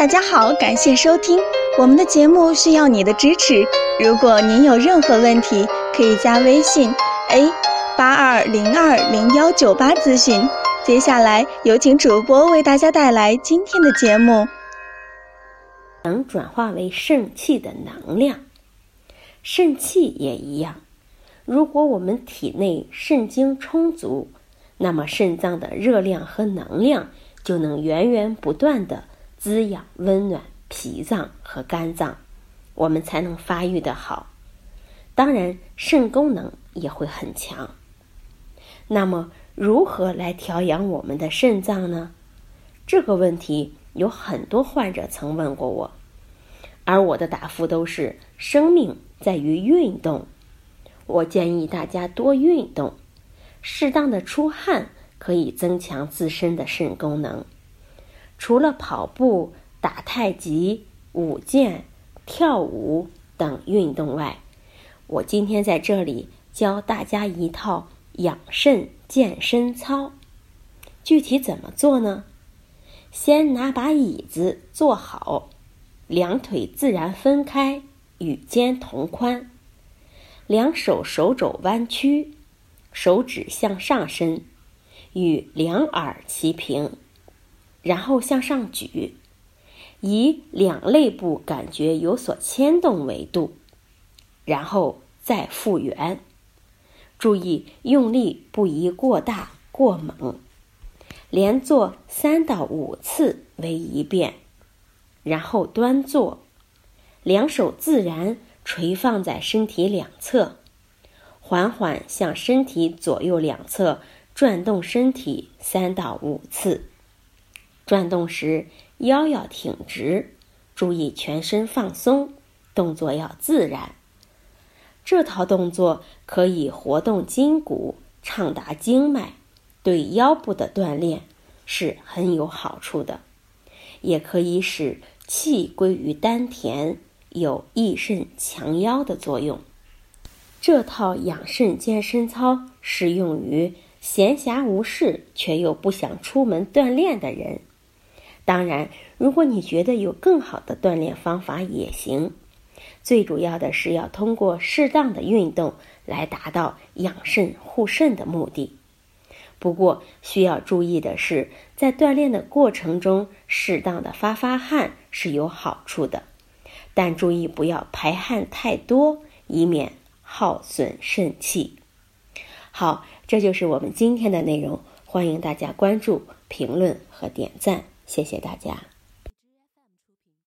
大家好，感谢收听我们的节目，需要你的支持。如果您有任何问题，可以加微信 a 八二零二零幺九八咨询。接下来有请主播为大家带来今天的节目。能转化为肾气的能量，肾气也一样。如果我们体内肾精充足，那么肾脏的热量和能量就能源源不断的滋养、温暖脾脏和肝脏，我们才能发育的好。当然，肾功能也会很强。那么，如何来调养我们的肾脏呢？这个问题有很多患者曾问过我，而我的答复都是：生命在于运动。我建议大家多运动，适当的出汗可以增强自身的肾功能。除了跑步、打太极、舞剑、跳舞等运动外，我今天在这里教大家一套养肾。健身操，具体怎么做呢？先拿把椅子坐好，两腿自然分开，与肩同宽，两手手肘弯曲，手指向上伸，与两耳齐平，然后向上举，以两肋部感觉有所牵动为度，然后再复原。注意用力不宜过大过猛，连做三到五次为一遍，然后端坐，两手自然垂放在身体两侧，缓缓向身体左右两侧转动身体三到五次。转动时腰要挺直，注意全身放松，动作要自然。这套动作可以活动筋骨、畅达经脉，对腰部的锻炼是很有好处的，也可以使气归于丹田，有益肾强腰的作用。这套养肾健身操适用于闲暇无事却又不想出门锻炼的人。当然，如果你觉得有更好的锻炼方法也行。最主要的是要通过适当的运动来达到养肾护肾的目的。不过需要注意的是，在锻炼的过程中，适当的发发汗是有好处的，但注意不要排汗太多，以免耗损肾气。好，这就是我们今天的内容，欢迎大家关注、评论和点赞，谢谢大家。